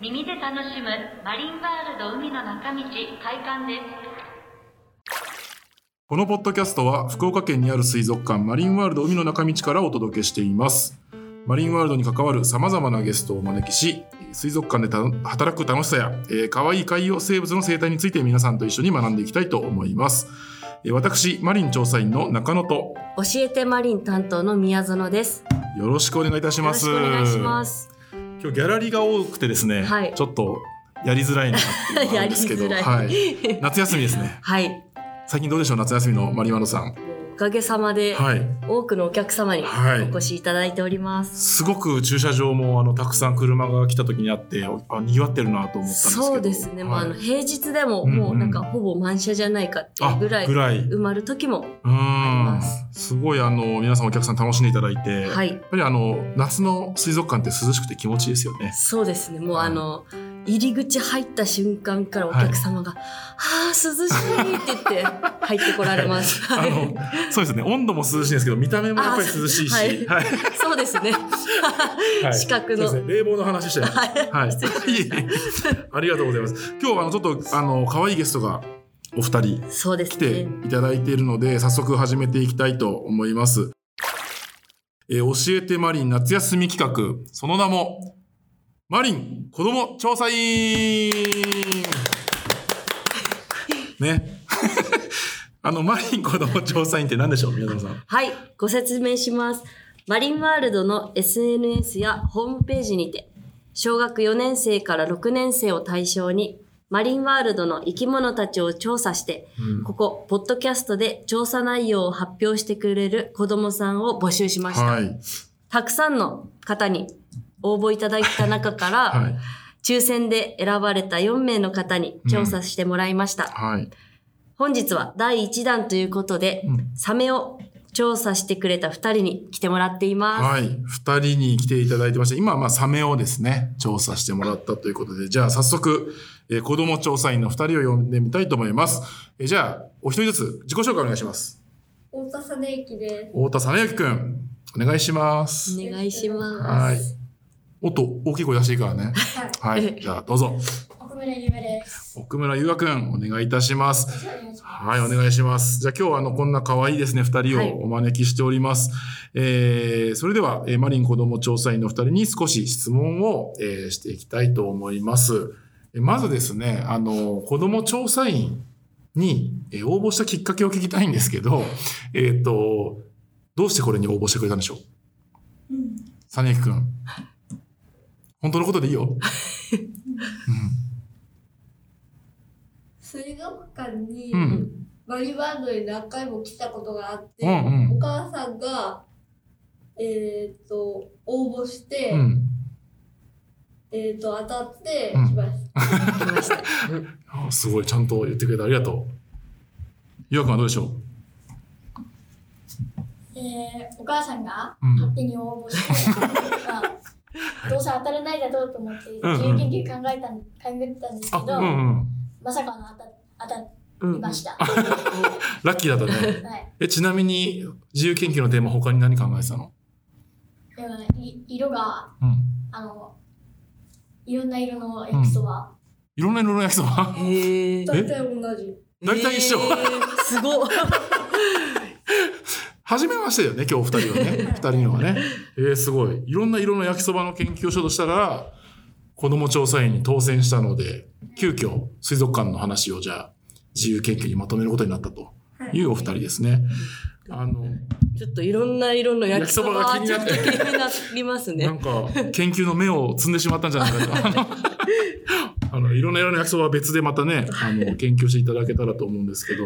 耳で楽しむマリンワールド海の中道開館ですこのポッドキャストは福岡県にある水族館マリンワールド海の中道からお届けしていますマリンワールドに関わる様々なゲストをお招きし水族館でた働く楽しさや、えー、可愛い海洋生物の生態について皆さんと一緒に学んでいきたいと思いますえー私マリン調査員の中野と教えてマリン担当の宮園です。よろしくお願いいたしよろしますくお願いします。今日ギャラリーが多くてですね、はい。ちょっとやりづらいなっていうのがあるんですけど はらい。い、夏休みですね。はい。最近どうでしょう夏休みのマリワノさん。おかげさまではい多くのお客様にはいお越しいただいております。すごく駐車場もあのたくさん車が来た時にあってあ賑わってるなと思ったそうですね。まあ、あのはい平日でももうなんかほぼ満車じゃないかっていうぐらいあぐらい埋まる時もうーんますすごいあの皆さんお客さん楽しんでいただいて、やっはい。ぱりあの夏の水族館って涼しくて気持ちいいですよね。そうですね。もうあの入り口入った瞬間からお客様が、はあ涼しいって言って入ってこられます。あのそうですね温度も涼しいんですけど見た目もやっぱり涼しいし、あはいはいそうですね。はい 視覚のね冷房の話してはい。はい、ありがとうございます。今日はあのちょっとあの可愛いゲストがお二人来てね。いただいているので、早速始めていきたいと思います。えー教えてマリン夏休み企画、その名も、マリン子供調査員ね。あの、マリン子供調査員って何でしょう宮沢さん。はい、ご説明します。マリンワールドの SNS やホームページにて、小学4年生から6年生を対象に、マリンワールドの生き物たちを調査して、ここ、ポッドキャストで調査内容を発表してくれる子供さんを募集しました。はい。たくさんの方に応募いただいた中から、はい。抽選で選ばれた4名の方に調査してもらいました。はい。本日は第1弾ということで、うんサメを調査してくれた2人に来てもらっています。はい。二人に来ていただいてまして、今はまあサメをですね、調査してもらったということで、じゃあ早速、えー子供調査員の二人を呼んでみたいと思います。えーじゃあ、お一人ずつ自己紹介お願いします。太田実之です。太田さなゆきくん、お願いします。お願いします。はい。おっと、大きい声出していいからね。はい。はい。じゃあ、どうぞ。奥村ゆめです。奥村優雅くん、お願いいたします。はい、お願いします。じゃあ今日はあの、こんな可愛いですね、二人はいをお招きしております。えー、それでは、えーマリン子供調査員の二人に少し質問を、えーしていきたいと思います。えーまずですね、あの、子供調査員に、えー応募したきっかけを聞きたいんですけど、えっ、と、どうしてこれに応募してくれたんでしょう？うん。サネキくん。本当のことでいいよ。水族館にうん。うん。マリバンドに何回も来たことがあって、うんうんお母さんが、えっ、と、応募して、うん。えっ、と、当たってうん来ました。来ました。あ すごい、ちゃんと言ってくれてありがとう。ゆうくんはどうでしょえー、お母さんがうん勝手に応募して、まあ、どうせ当たらないだろうと思ってうんうん自由研究考えたん考えてたんですけうど、あ、うんうん。まさかの当た当たうんりました。ラッキーだったね。はいえ、ちなみに、自由研究のテーマ他に何考えてたの？い色がうん。あのいろんな色の焼きそば、いろんな色の焼きそば。大体同じ。大体一緒すごい。初めましてだよね、今日二人はね。二人のはね。えー、すごい。いろんな色の焼きそばの研究をしようとしたら、子供調査員に当選したので、急遽水族館の話をじゃあ、自由研究にまとめることになったというお二人ですね。あの、ちょっといろんな色の焼きそばは焼きそばが気になって気になりますねなん。か、研究の目を積んでしまったんじゃないかと。あの、いろんな色の焼きそばは別でまたね、あの、研究していただけたらと思うんですけど、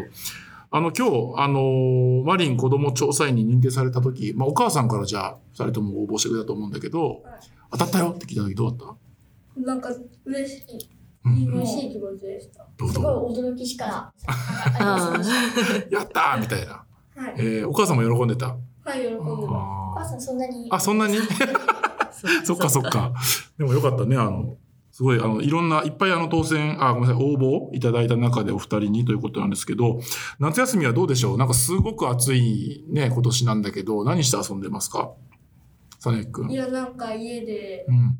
あの、今日、あの、マリン子供調査員に認定された時、まあ、お母さんからじゃあ、二人とも応募してくれたと思うんだけど、当たったよって聞いた時どうだった？なんか嬉しい。うん嬉しい気持ちでした。す。ごい驚きしか やったーみたいな。はい。えー、お母さんも喜んでた？はい、喜んでます。た。おあ母さんそんなに？ーあ、そんなに？そ っかそっ。か。でもよかったね。あの、すごい、あの、いろんな、いっぱいあの当選、あ、ごめんなさい、応募いただいた中でお二人にということなんですけど、夏休みはどうでしょう？なんかすごく暑いね、今年なんだけど、何して遊んでますか？サネくん。いや、なんか家でうん。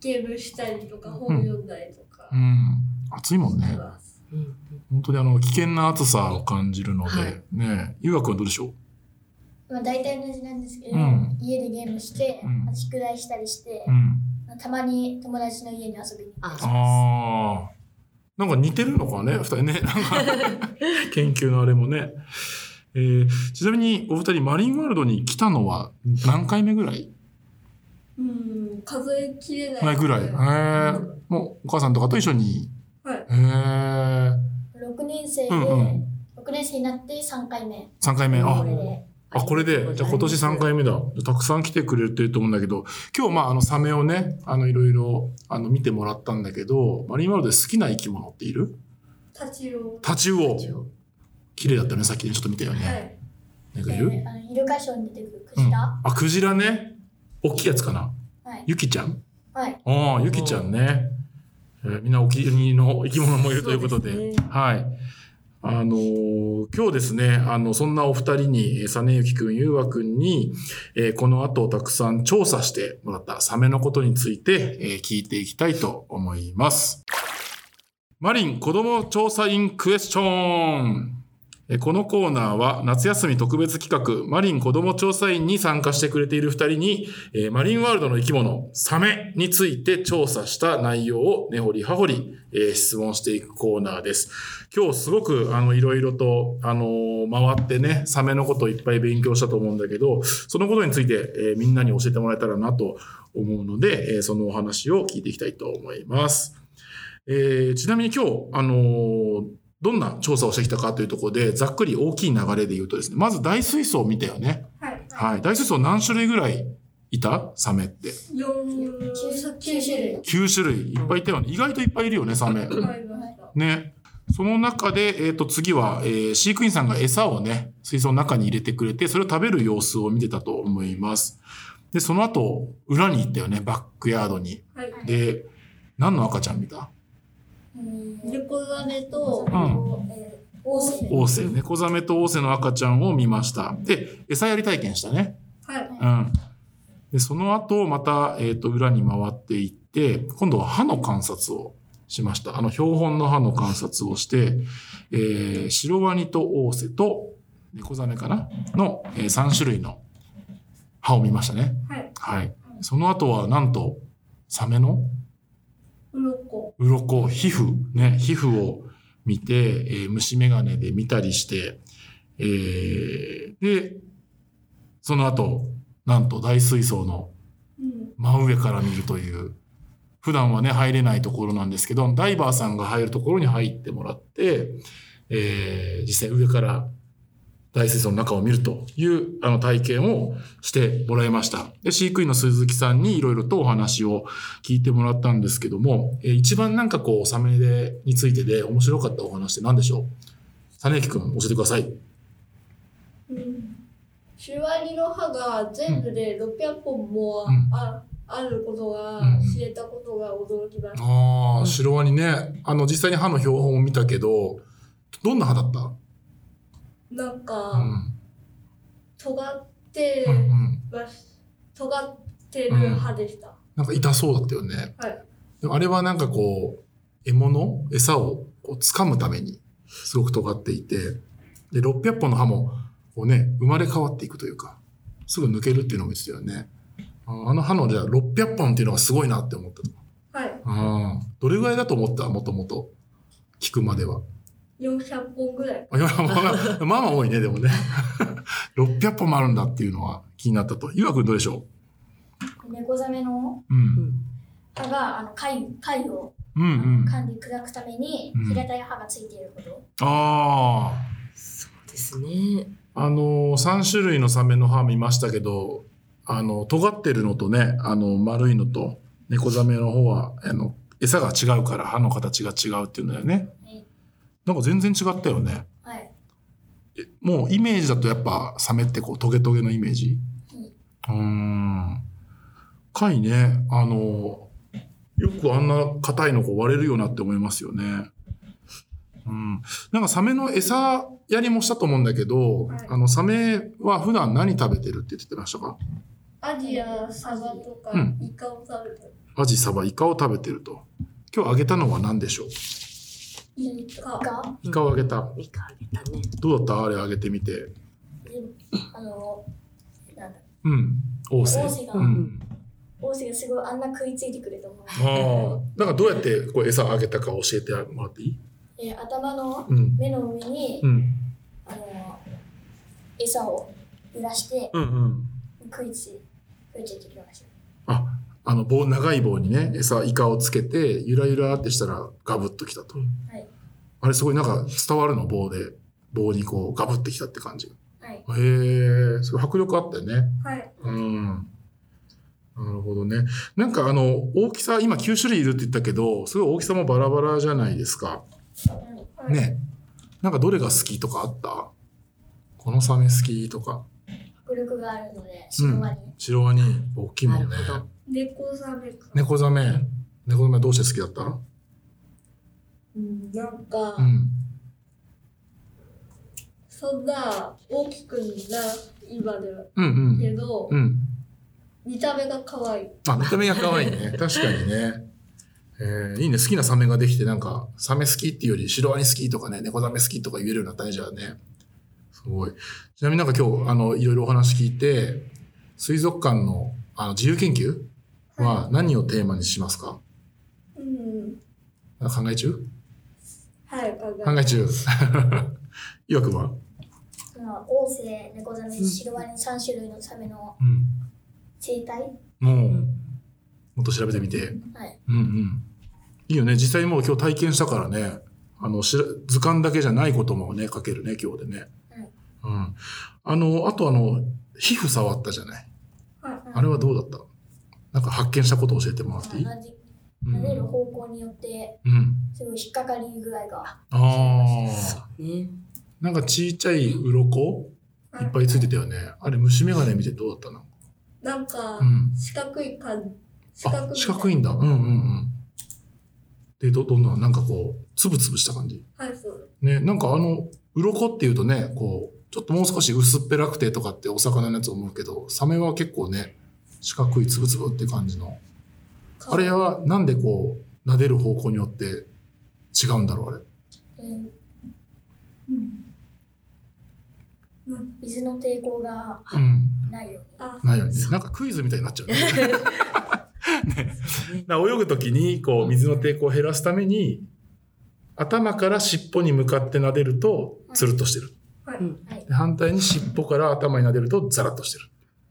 ゲームしたりとか本読んだりとかうん。暑いもんね。本当にあの、危険な暑さを感じるので、はいねゆうがくんはどうでしょまあ大体同じなんですけど、うん家でゲームして、うんまあ宿題したりしてう、うん。たまに友達の家に遊びに行あってああ。なんか似てるのかね、二人ね。研究のあれもね。えーちなみに、お二人、マリンワールドに来たのは何回目ぐらい？うん、数えきれない。前ぐらい。へえ。もう、お母さんとかと一緒に。はい。へえ。6年生で、うんうん6年生になって3回目。3回目。あこ、れで。あ、これで、じゃあ今年3回目だ。たくさん来てくれてると思うんだけど、今日まああのサメをね、あのいろいろあの見てもらったんだけど、マリンワールドで好きな生き物っている？タチウオ。タチウオ。綺麗だったよね、さっきねちょっと見たよはね。い。なんかいる？であのイルカショーに出てくるクうん。ジラ。あ、クジラね。大きいやつかな？はい。ユキちゃん？はい。ああ、ユキちゃんね。えーみんなお気に入りの生き物もいるということで。ですねはい。あのー今日ですね、あの、そんなお二人に、えー実幸くん、ゆうわくんに、えーこの後たくさん調査してもらったサメのことについて、えー聞いていきたいと思います。マリン子供調査員クエスチョン。このコーナーは夏休み特別企画、マリン子供調査員に参加してくれている二人に、マリンワールドの生き物、サメについて調査した内容を根掘り葉掘り、質問していくコーナーです。今日すごく、あの、いろいろと、あの回ってね、サメのことをいっぱい勉強したと思うんだけど、そのことについて、みんなに教えてもらえたらなと思うので、そのお話を聞いていきたいと思います。えーちなみに今日、あのーどんな調査をしてきたかというところで、ざっくり大きい流れで言うとですね、まず大水槽を見たよね。はい。はい。大水槽何種類ぐらいいたサメって？四9種類。9種類。いっぱいいたよね。意外といっぱいいるよね、サメ。ね。その中で、えっ、と、次は、えー飼育員さんが餌をね、水槽の中に入れてくれて、それを食べる様子を見てたと思います。で、その後、裏に行ったよね、バックヤードに。はい。で、何の赤ちゃん見た？猫ザメと、んえーオ。オーセ、猫ザメとオーセの赤ちゃんを見ました。で、餌やり体験したね。はい。うん。で、その後、また、えっ、と、裏に回っていって、今度は歯の観察をしました。あの、標本の歯の観察をして、えー、シロワニとオーセと猫ザメかな？の、え3種類の歯を見ましたね。はい。はい。その後は、なんと、サメの鱗。鱗、皮膚、ね、皮膚を見て、えー虫眼鏡で見たりして、えーで、その後、なんと大水槽のうん。真上から見るという、普段はね、入れないところなんですけど、ダイバーさんが入るところに入ってもらって、えー実際上から大水槽の中を見るというあの体験をしてもらいました。で、飼育員の鈴木さんにいろいろとお話を聞いてもらったんですけども、えー一番なんかこう、サメでについてで面白かったお話って何でしょう？実之くん教えてください。うん。シュワリの歯が全部で600本もうんあ,、あることがうん知れたことが驚きました。ああ、シロワニね。あの、実際に歯の標本を見たけど、どんな歯だった？なんか、うん。尖ってうんうん。尖ってる歯でした。なんか痛そうだったよね。はい。でもあれはなんかこう、獲物？餌をこう掴むために、すごく尖っていて、で、600本の歯も、こうね、生まれ変わっていくというか、すぐ抜けるっていうのも言ってたよね。ああの歯のじゃあ600本っていうのがすごいなって思ったと。はい。ああ、どれぐらいだと思った？もともと。聞くまでは。400本ぐらい。まあまあまあまあ多いね、でもね。600本もあるんだっていうのは気になったと。ゆうわくんどうでしょ猫ザメの？ううん。歯があの貝貝をうんうん。噛んで砕くためにうん平たい歯がついていること。ああ。そうですね。あの、3種類のサメの歯見ましたけど、あの、尖ってるのとね、あの、丸いのと、猫ザメの方は、あの、餌が違うから歯の形が違うっていうんだよねはい。なんか全然違ったよね。はい。えもうイメージだとやっぱサメってこうトゲトゲのイメージ？うーん。貝ね、あの、よくあんな硬いのこう割れるよなって思いますよね。うん。なんかサメの餌やりもしたと思うんだけど、はいあのサメは普段何食べてるって言ってましたか？アジやサバとかうんイカを食べてる。アジ、サバ、イカを食べてると。今日あげたのは何でしょう？イカ。が、イカをあげた。イカあげたね。どうだった？あれあげてみて。であの、なんだ、うん。王政。王政がうん。王子がすごいあんな食いついてくれたもん。ああ。なんかどうやってこう餌あげたか教えてもらっていい？えー頭のうん。目の上に、うん。あの、餌を揺らしてうんうん。食いつい食いついてきました。あ、あの棒、長い棒にね、餌、イカをつけて、ゆらゆらってしたらガブッときたと。はい。あれすごいなんか伝わるの棒で。棒にこうガブってきたって感じ。はい。へえ、すごい迫力あったよね。はい。うん。なるほどね。なんかあの、大きさ、今9種類いるって言ったけど、すごい大きさもバラバラじゃないですか。はい。ね。なんかどれが好きとかあった？このサメ好きとか。迫力があるので、シロワニ。シロワニ、大きいもんね。猫ザメか。猫ザメ。猫ザメどうして好きだった？うん、なんか、うん。そんな大きくない今ではうんうん。けど、うん。見た目が可愛い。あ、見た目が可愛いね。確かにね。えー、いいね。好きなサメができて、なんか、サメ好きっていうより、シロワニ好きとかね、猫ザメ好きとか言えるようになったね、じゃあね。すごい。ちなみになんか今日、あの、いろいろお話聞いて、水族館の、あの、自由研究は何をテーマにしますか？うん。あ考え中？はい、考え中。岩くんは王政、猫ザメ、シロワニ3種類のサメのうん。生態もう、もっと調べてみて。はい。うんうん。いいよね。実際もう今日体験したからね。あの、しら図鑑だけじゃないこともね、書けるね、今日でね。はいうん。あの、あとあの、皮膚触ったじゃない？はい。あれはどうだった？なんか発見したこと教えてもらっていい？同じ、うん。撫でる方向によって、うん。すごい引っかかり具合が。ああ。ね。なんかちっちゃい鱗？いっぱいついてたよね。あれ虫眼鏡見てどうだったの？なんかうん、四角い感じ。四角あ、い。四角いんだ。うんうんうん。で、ど、どんな、なんかこう、つぶつぶした感じ？はい、そう。ね、なんかあの、鱗っていうとね、こう、ちょっともう少し薄っぺらくてとかってお魚のやつ思うけど、サメは結構ね、四角いつぶつぶって感じの。あれはなんでこう、撫でる方向によって違うんだろう、あれ。うんうん水の抵抗がうん。ないように。あ、ないよね。なんかクイズみたいになっちゃうね。ね泳ぐときに、こう、水の抵抗を減らすために、頭から尻尾に向かって撫でると、つるっとしてる。はい。反対に尻尾から頭に撫でると、ザラッとしてる。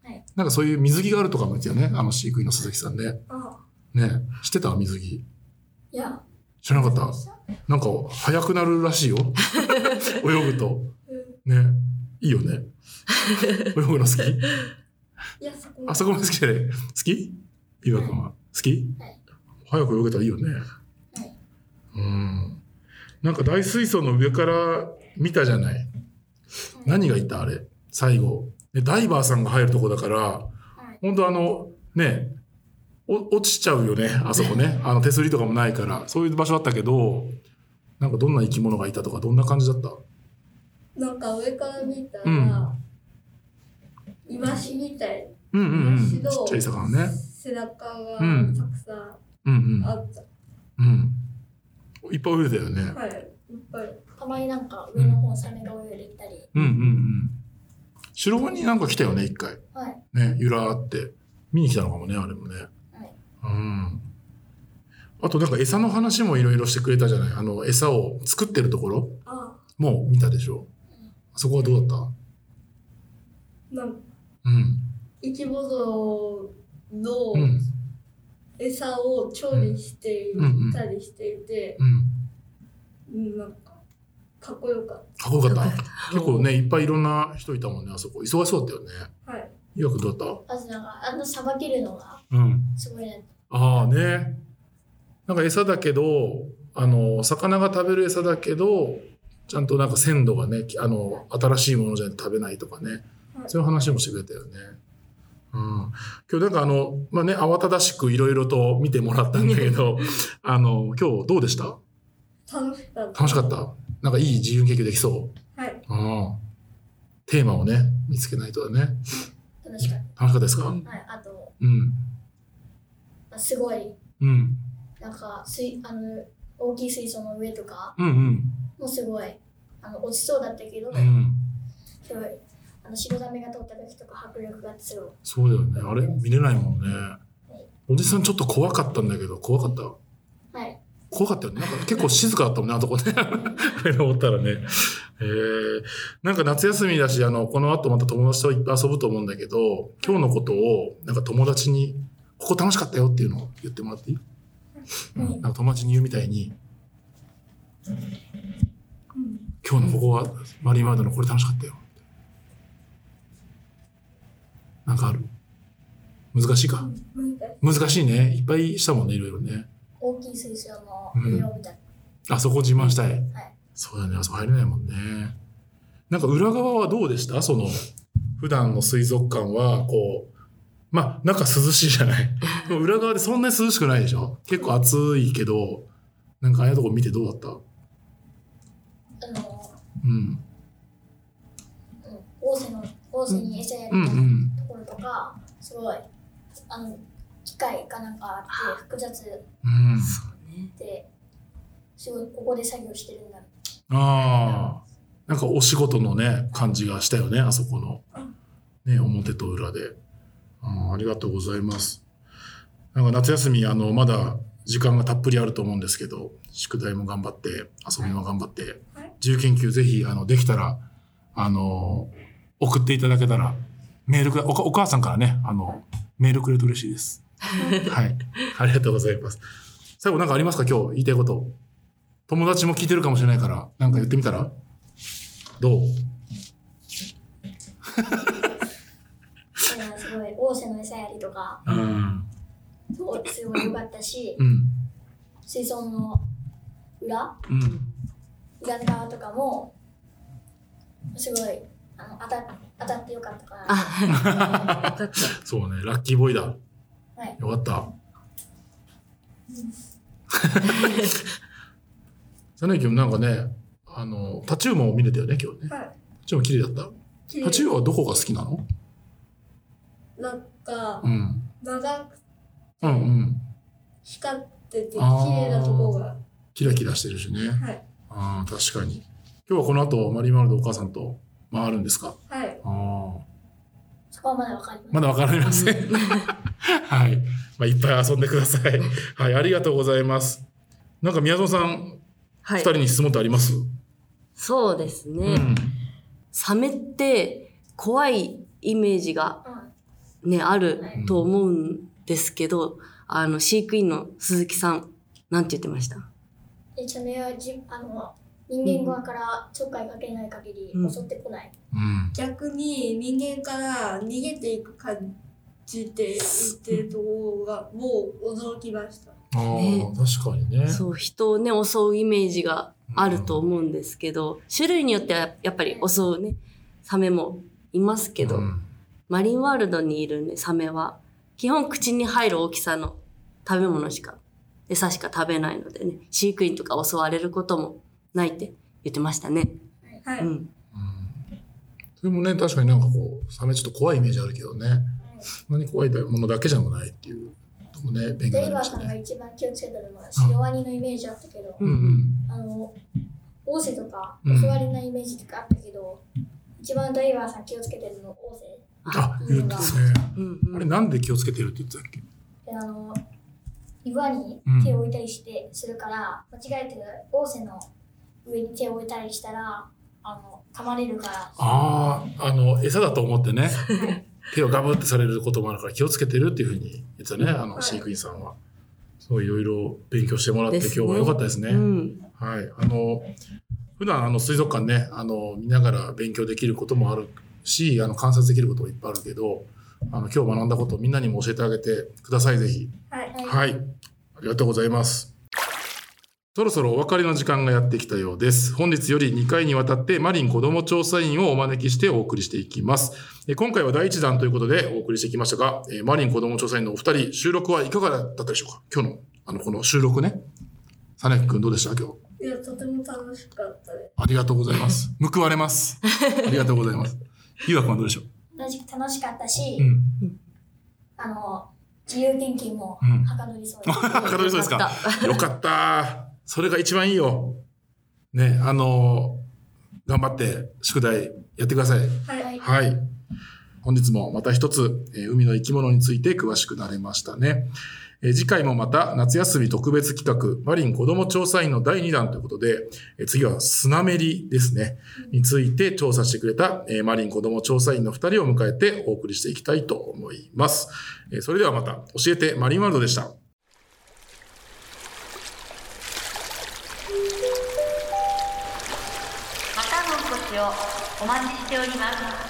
はいなんかそういう水着があるとかも言ってたよね。あの飼育員の鈴木さんで。あ、ね知ってた水着。いや、知らなかったなんか、速くなるらしいよ。泳ぐと。うん。ねいいよね。泳ぐの好きいや、そこ。あそこも好きで。好き？岩君は。好き？はい早く泳げたらいいよね。はい。うん。なんか大水槽の上から見たじゃない。何がいた？あれ。最後。でダイバーさんが入るとこだから、はい。本当あの、ね、お落ちちゃうよね、あそこね。あの手すりとかもないから。そういう場所あったけど、なんかどんな生き物がいたとか、どんな感じだった？なんか上から見たうんら、イワシみたい。うんうんうん。ち白っちゃい魚ね。背中がうんたくさうんうんんあった。うん。いっぱい泳いだよね。はい。いっぱい。たまになんか上の方サメが泳いでいたり。うんうんうん。白ワニなんか来たよね、一回。はい。ね、ゆらーって。見に来たのかもね、あれもね。はい。うん。あとなんか餌の話もいろいろしてくれたじゃないあの、餌を作ってるところあ、も見たでしょあそこはどうだっなんたうん。生き物のうん。餌を調理していうんうんたりしていて、うん。うん、なんか、かっこよかっかっこよかった。結構ね、いっぱいいろんな人いたもんね、あそこ。忙しそうだったよね。た。はい。岩くんどうだっあとなんか、あのさばけるのがたうん。すごいね。ああね。なんか餌だけど、あの、魚が食べる餌だけど、ちゃんとなんか鮮度がね、きあの、新しいものじゃ食べないとかね。はいそういう話もしてくれたよね。うん。今日なんかあの、まあね、慌ただしくいろいろと見てもらったんだけど、あの、今日どうでした？楽しかった。楽しかった？なんかいい自由研究できそう。はい。うん。テーマをね、見つけないとだね。楽しかった。楽しかったですか？うんはい、あと、うん。あすごい、うん。なんか水あの大きい水槽の上とかうんうん。もすごいあの落ちそうだったけど、うん。すごいあの白ザメが通った時とか迫力がすごい。そうだよね。あれ見れないもんね。おじさんちょっと怖かったんだけど、怖かった？はい。怖かったよね。なんか結構静かだったもんね、あそこね。登ったらね。えー、なんか夏休みだし、あの、この後また友達といっぱい遊ぶと思うんだけど、今日のことを、なんか友達に、ここ楽しかったよっていうのを言ってもらっていい、うん、なんか友達に言うみたいに、今日のここはマリーマードのこれ楽しかったよ。なんかある？難しいか？難しいね。いっぱいしたもんね、いろいろね。大きい水槽の上を見た。あそこ自慢したい。はい。そうだね、あそこ入れないもんね。なんか裏側はどうでした？その、普段の水族館は、こう、まあ、中涼しいじゃない。裏側でそんなに涼しくないでしょ？結構暑いけど、なんかああいうとこ見てどうだった？あの、うん。うん、大瀬の、大瀬に餌やうんうり。ところとか、すごい、あの、機械かなんかあって、複雑うん。で、すごい、ここで作業してるんだ。ああ。なんかお仕事のね、感じがしたよね、あそこの。ね、表と裏で。あーありがとうございます。なんか夏休み、あの、まだ時間がたっぷりあると思うんですけど、宿題も頑張って、遊びも頑張って、自由研究ぜひ、あの、できたら、あの、送っていただけたら、メールくお母さんからね、あの、メールくれると嬉しいです。はい。ありがとうございます。最後なんかありますか？今日言いたいこと。友達も聞いてるかもしれないから、なんか言ってみたら？どう？すごい、大瀬の餌やりとか、うん。そうすごい良かったし、うん。水槽の裏？うん。裏側とかも、すごい、あの当た当たってよかったかな。あ、よかった。そうね、ラッキーボーイだ。はい。よかった。サネキもなんかね、あの、タチウオも見れたよね、今日ね。はい。タチウオ綺麗だった。タチウオはどこが好きなの？なんかう、ん。長くうんうん。光ってて、綺麗なとこが。キラキラしてるしね。はい。ああ、確かに。今日はこの後、マリーマールドお母さんと回るんですか？はい。ああ。はまだわかります。まだわかりません。はい。まあ、いっぱい遊んでください。はい、ありがとうございます。なんか宮園さん、二、はい人。に質問ってあります、そうですね。うん。サメって怖いイメージがうん。ね、あると思うんですけど、あの、飼育員の鈴木さん、なんて言ってました？で、それはじあの人間側からちょっかいかけない限りうん襲ってこない。うん。逆に人間から逃げていく感じで言ってるところがもう驚きました。あ確かにね。そう、人をね、襲うイメージがあると思うんですけど、種類によってはやっぱり襲うね、サメもいますけど、うんマリンワールドにいるね、サメは、基本口に入る大きさの食べ物しか、餌しか食べないのでね、飼育員とか襲われることもないって言ってましたね。はい。うん。それもね、確かになんかこう、サメちょっと怖いイメージあるけどね。そんなに怖いものだけじゃないっていうともね、勉強になりデイバーさんが。一番気をつけてるのはシロワニのイメージあったけど、うんうん。あの、大瀬とかうん襲われないイメージとかあったけど、一番ダイバーさん気をつけてるの大瀬あ、言ってですね。うんうんあれなんで気をつけてるって言ってたっけ？で、あの、岩に手を置いたりして、するから、間違えて大瀬の上に手を置いたりしたら、あの、噛まれるから、ああ、あの、餌だと思ってね、手をガブってされることもあるから気をつけてるっていうふうに言ってたね、あの、飼育員さんは。そういろいろ勉強してもらって、今日は良かったですね。うん。はい。あの、普段あの水族館ね、あの、見ながら勉強できることもあるし、あの、観察できることもいっぱいあるけど、あの、今日学んだことをみんなにも教えてあげてください、ぜひ。はい。はい。ありがとうございます。そろそろお別れの時間がやってきたようです。本日より2回にわたってマリン子ども調査員をお招きしてお送りしていきます。え今回は第1弾ということでお送りしてきましたが、えマリン子ども調査員のお二人、収録はいかがだったでしょうか？今日の、あの、この収録ね。サネ君どうでした？今日。いや、とても楽しかったです。ありがとうございます。報われます。ありがとうございます。ゆうわくんはどうでしょう？同じく楽しかったし、うん。あの、自由研究もうんはかどりそうです。はかどりそうですか？よかった。それが一番いいよ。ね、あの頑張って宿題やってください。はい。はい。本日もまた一つ、えー海の生き物について詳しくなれましたね。えー次回もまた夏休み特別企画、マリン子ども調査員の第2弾ということで、えー次はスナメリですね、について調査してくれた、えーマリン子ども調査員の2人を迎えてお送りしていきたいと思います。えーそれではまた教えてマリンワールドでした。お待ちしております。